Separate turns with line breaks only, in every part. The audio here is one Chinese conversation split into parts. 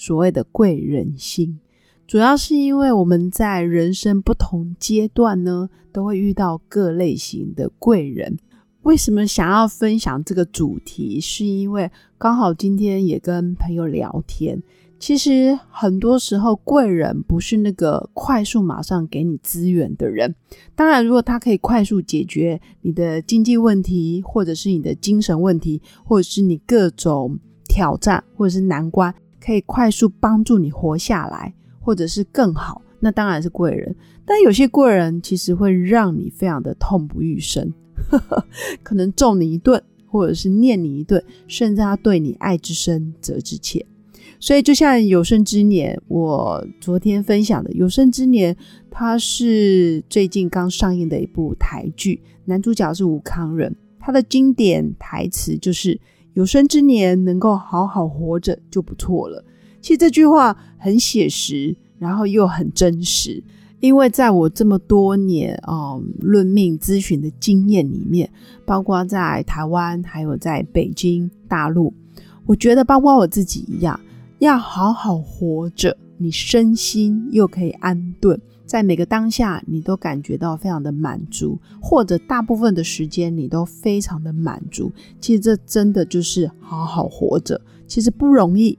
所谓的贵人心，主要是因为我们在人生不同阶段呢，都会遇到各类型的贵人。为什么想要分享这个主题？是因为刚好今天也跟朋友聊天。其实很多时候，贵人不是那个快速马上给你资源的人。当然，如果他可以快速解决你的经济问题，或者是你的精神问题，或者是你各种挑战或者是难关，可以快速帮助你活下来，或者是更好，那当然是贵人。但有些贵人其实会让你非常的痛不欲生，可能揍你一顿，或者是念你一顿，甚至他对你爱之深责之切。所以，就像《有生之年》，我昨天分享的《有生之年》，它是最近刚上映的一部台剧，男主角是吴康仁，他的经典台词就是“有生之年能够好好活着就不错了”。其实这句话很写实，然后又很真实，因为在我这么多年啊论命咨询的经验里面，包括在台湾，还有在北京、大陆，我觉得包括我自己一样。要好好活着，你身心又可以安顿，在每个当下，你都感觉到非常的满足，或者大部分的时间你都非常的满足。其实这真的就是好好活着，其实不容易。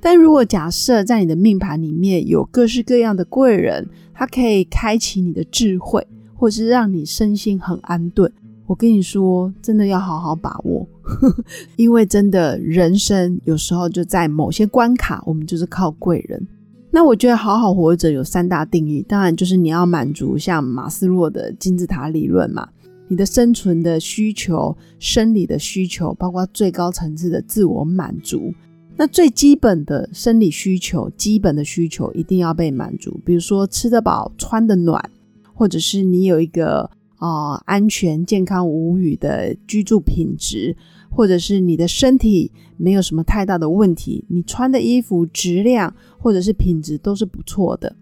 但如果假设在你的命盘里面有各式各样的贵人，他可以开启你的智慧，或是让你身心很安顿。我跟你说，真的要好好把握，因为真的人生有时候就在某些关卡，我们就是靠贵人。那我觉得好好活着有三大定义，当然就是你要满足像马斯洛的金字塔理论嘛，你的生存的需求、生理的需求，包括最高层次的自我满足。那最基本的生理需求、基本的需求一定要被满足，比如说吃得饱、穿得暖，或者是你有一个。啊，安全、健康、无语的居住品质，或者是你的身体没有什么太大的问题，你穿的衣服质量或者是品质都是不错的。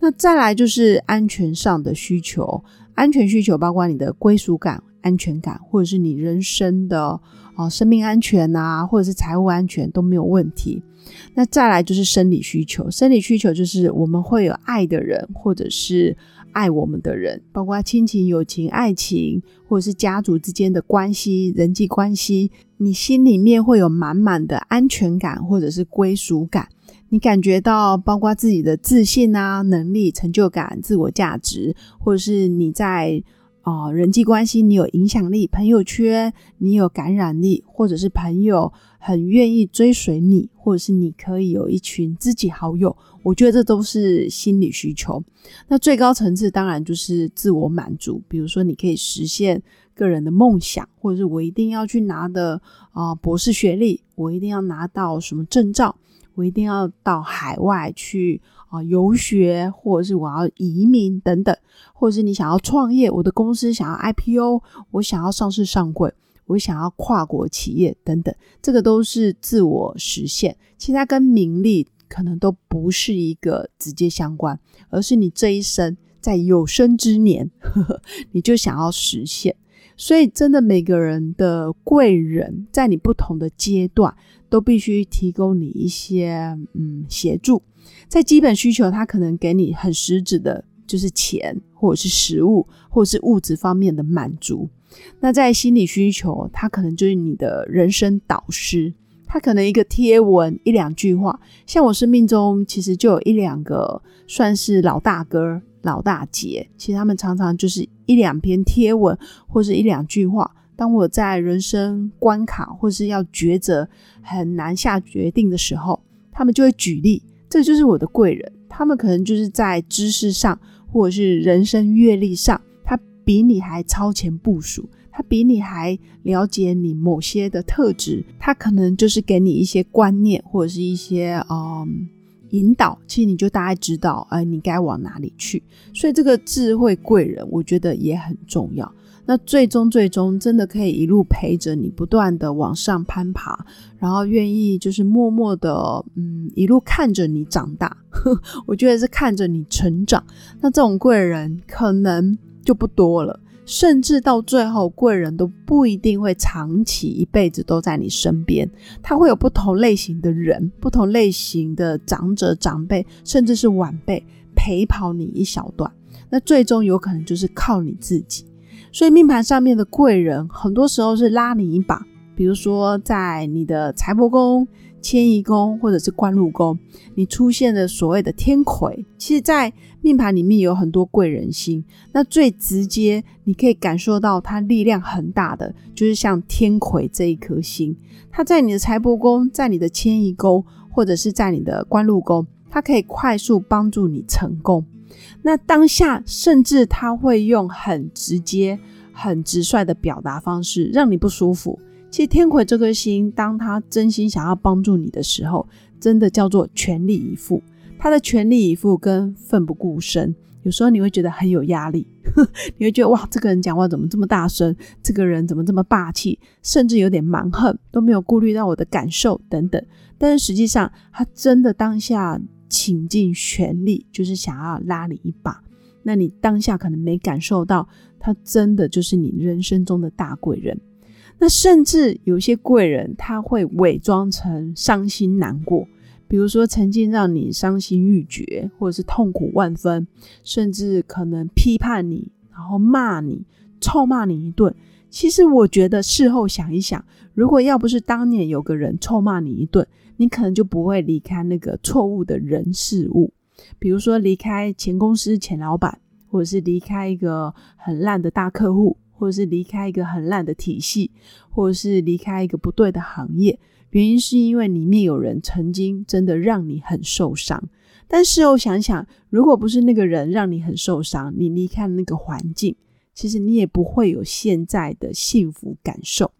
那再来就是安全上的需求，安全需求包括你的归属感、安全感，或者是你人生的啊生命安全啊，或者是财务安全都没有问题。那再来就是生理需求，生理需求就是我们会有爱的人，或者是。爱我们的人，包括亲情、友情、爱情，或者是家族之间的关系、人际关系，你心里面会有满满的安全感，或者是归属感。你感觉到，包括自己的自信啊、能力、成就感、自我价值，或者是你在啊人际关系，你有影响力，朋友圈你有感染力，或者是朋友很愿意追随你，或者是你可以有一群知己好友。我觉得这都是心理需求。那最高层次当然就是自我满足，比如说你可以实现个人的梦想，或者是我一定要去拿的啊博士学历，我一定要拿到什么证照，我一定要到海外去啊游学，或者是我要移民等等，或者是你想要创业，我的公司想要 IPO，我想要上市上柜，我想要跨国企业等等，这个都是自我实现。其他跟名利。可能都不是一个直接相关，而是你这一生在有生之年，呵 呵你就想要实现。所以，真的每个人的贵人，在你不同的阶段，都必须提供你一些嗯协助。在基本需求，他可能给你很实质的，就是钱，或者是食物，或者是物质方面的满足。那在心理需求，他可能就是你的人生导师。他可能一个贴文一两句话，像我生命中其实就有一两个算是老大哥、老大姐，其实他们常常就是一两篇贴文或者一两句话。当我在人生关卡或是要抉择很难下决定的时候，他们就会举例，这就是我的贵人。他们可能就是在知识上或者是人生阅历上，他比你还超前部署。他比你还了解你某些的特质，他可能就是给你一些观念或者是一些嗯引导，其实你就大概知道，哎，你该往哪里去。所以这个智慧贵人，我觉得也很重要。那最终最终真的可以一路陪着你，不断的往上攀爬，然后愿意就是默默的，嗯，一路看着你长大。我觉得是看着你成长。那这种贵人可能就不多了。甚至到最后，贵人都不一定会长期一辈子都在你身边，他会有不同类型的人、不同类型的长者、长辈，甚至是晚辈陪跑你一小段。那最终有可能就是靠你自己。所以命盘上面的贵人，很多时候是拉你一把，比如说在你的财帛宫。迁移宫或者是官禄宫，你出现的所谓的天魁，其实，在命盘里面有很多贵人星。那最直接，你可以感受到它力量很大的，就是像天魁这一颗星，它在你的财帛宫，在你的迁移宫，或者是在你的官禄宫，它可以快速帮助你成功。那当下，甚至它会用很直接、很直率的表达方式，让你不舒服。其实天魁这颗星，当他真心想要帮助你的时候，真的叫做全力以赴。他的全力以赴跟奋不顾身，有时候你会觉得很有压力，你会觉得哇，这个人讲话怎么这么大声？这个人怎么这么霸气？甚至有点蛮横，都没有顾虑到我的感受等等。但是实际上，他真的当下倾尽全力，就是想要拉你一把。那你当下可能没感受到，他真的就是你人生中的大贵人。那甚至有些贵人，他会伪装成伤心难过，比如说曾经让你伤心欲绝，或者是痛苦万分，甚至可能批判你，然后骂你，臭骂你一顿。其实我觉得事后想一想，如果要不是当年有个人臭骂你一顿，你可能就不会离开那个错误的人事物，比如说离开前公司前老板，或者是离开一个很烂的大客户。或者是离开一个很烂的体系，或者是离开一个不对的行业，原因是因为里面有人曾经真的让你很受伤。但事后想想，如果不是那个人让你很受伤，你离开了那个环境，其实你也不会有现在的幸福感受。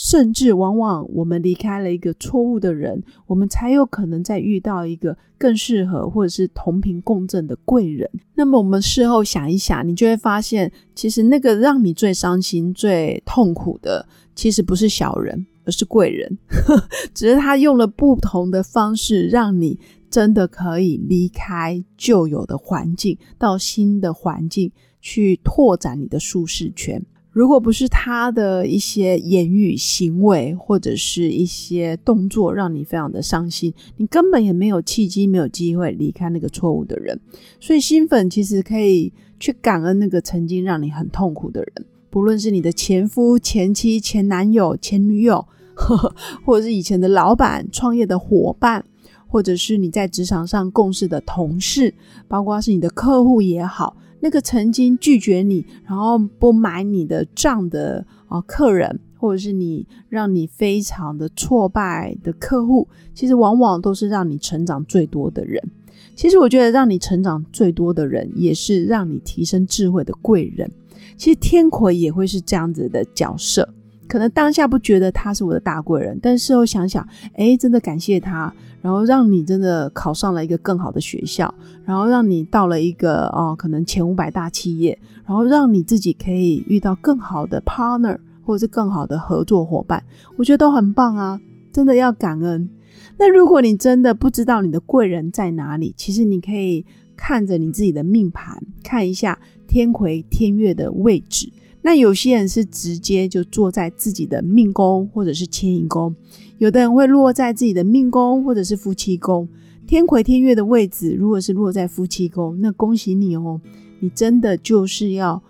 甚至往往我们离开了一个错误的人，我们才有可能再遇到一个更适合或者是同频共振的贵人。那么我们事后想一想，你就会发现，其实那个让你最伤心、最痛苦的，其实不是小人，而是贵人。只是他用了不同的方式，让你真的可以离开旧有的环境，到新的环境去拓展你的舒适圈。如果不是他的一些言语行为或者是一些动作让你非常的伤心，你根本也没有契机、没有机会离开那个错误的人。所以新粉其实可以去感恩那个曾经让你很痛苦的人，不论是你的前夫、前妻、前男友、前女友，呵 呵或者是以前的老板、创业的伙伴，或者是你在职场上共事的同事，包括是你的客户也好。那个曾经拒绝你，然后不买你的账的啊客人，或者是你让你非常的挫败的客户，其实往往都是让你成长最多的人。其实我觉得让你成长最多的人，也是让你提升智慧的贵人。其实天魁也会是这样子的角色。可能当下不觉得他是我的大贵人，但事后想想，哎，真的感谢他，然后让你真的考上了一个更好的学校，然后让你到了一个哦，可能前五百大企业，然后让你自己可以遇到更好的 partner 或者是更好的合作伙伴，我觉得都很棒啊，真的要感恩。那如果你真的不知道你的贵人在哪里，其实你可以看着你自己的命盘，看一下天魁天月的位置。那有些人是直接就坐在自己的命宫或者是迁移宫，有的人会落在自己的命宫或者是夫妻宫。天魁天月的位置如果是落在夫妻宫，那恭喜你哦，你真的就是要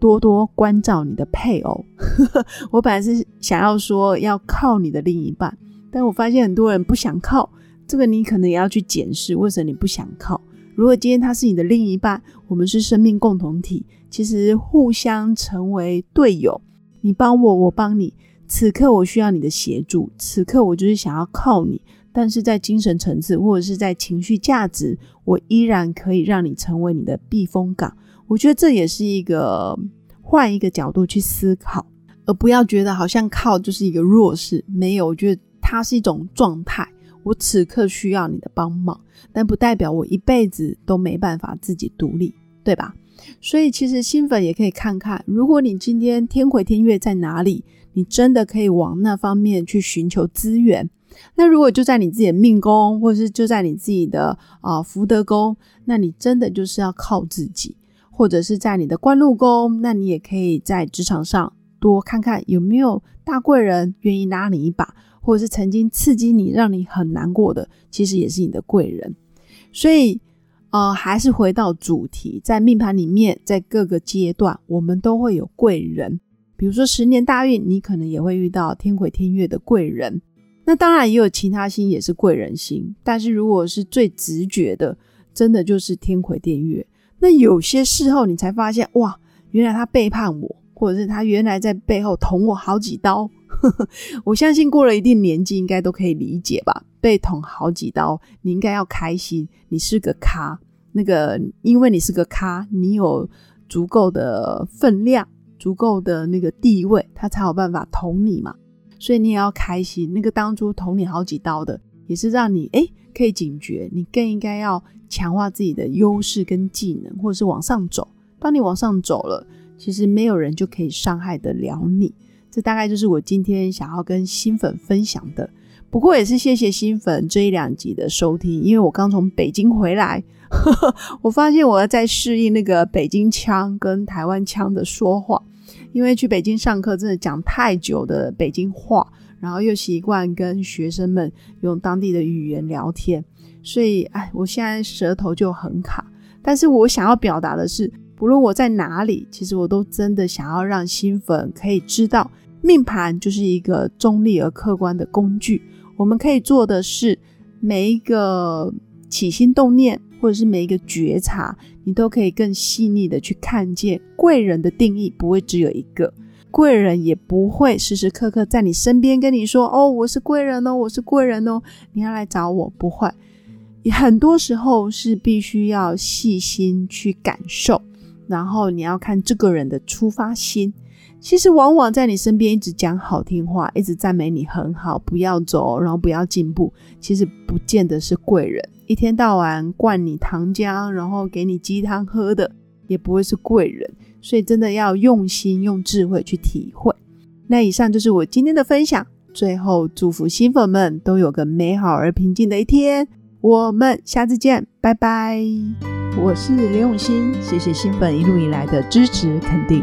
多多关照你的配偶。我本来是想要说要靠你的另一半，但我发现很多人不想靠，这个你可能也要去检视为什么你不想靠。如果今天他是你的另一半，我们是生命共同体。其实互相成为队友，你帮我，我帮你。此刻我需要你的协助，此刻我就是想要靠你。但是在精神层次或者是在情绪价值，我依然可以让你成为你的避风港。我觉得这也是一个换一个角度去思考，而不要觉得好像靠就是一个弱势。没有，我觉得它是一种状态。我此刻需要你的帮忙，但不代表我一辈子都没办法自己独立，对吧？所以其实新粉也可以看看，如果你今天天魁天月在哪里，你真的可以往那方面去寻求资源。那如果就在你自己的命宫，或者是就在你自己的啊福德宫，那你真的就是要靠自己，或者是在你的官禄宫，那你也可以在职场上多看看有没有大贵人愿意拉你一把，或者是曾经刺激你让你很难过的，其实也是你的贵人。所以。呃，还是回到主题，在命盘里面，在各个阶段，我们都会有贵人。比如说十年大运，你可能也会遇到天魁天月的贵人。那当然也有其他星也是贵人星，但是如果是最直觉的，真的就是天魁天月。那有些事后你才发现，哇，原来他背叛我，或者是他原来在背后捅我好几刀。我相信过了一定年纪，应该都可以理解吧？被捅好几刀，你应该要开心，你是个咖。那个，因为你是个咖，你有足够的分量、足够的那个地位，他才有办法捅你嘛。所以你也要开心。那个当初捅你好几刀的，也是让你哎可以警觉，你更应该要强化自己的优势跟技能，或者是往上走。当你往上走了，其实没有人就可以伤害得了你。这大概就是我今天想要跟新粉分享的。不过也是谢谢新粉这一两集的收听，因为我刚从北京回来，我发现我在适应那个北京腔跟台湾腔的说话，因为去北京上课真的讲太久的北京话，然后又习惯跟学生们用当地的语言聊天，所以哎，我现在舌头就很卡。但是我想要表达的是，不论我在哪里，其实我都真的想要让新粉可以知道，命盘就是一个中立而客观的工具。我们可以做的是，每一个起心动念，或者是每一个觉察，你都可以更细腻的去看见贵人的定义，不会只有一个贵人，也不会时时刻刻在你身边跟你说：“哦，我是贵人哦，我是贵人哦，你要来找我。”不会，很多时候是必须要细心去感受，然后你要看这个人的出发心。其实往往在你身边一直讲好听话，一直赞美你很好，不要走，然后不要进步，其实不见得是贵人。一天到晚灌你糖浆，然后给你鸡汤喝的，也不会是贵人。所以真的要用心用智慧去体会。那以上就是我今天的分享。最后祝福新粉们都有个美好而平静的一天。我们下次见，拜拜。
我是刘永新，谢谢新粉一路以来的支持肯定。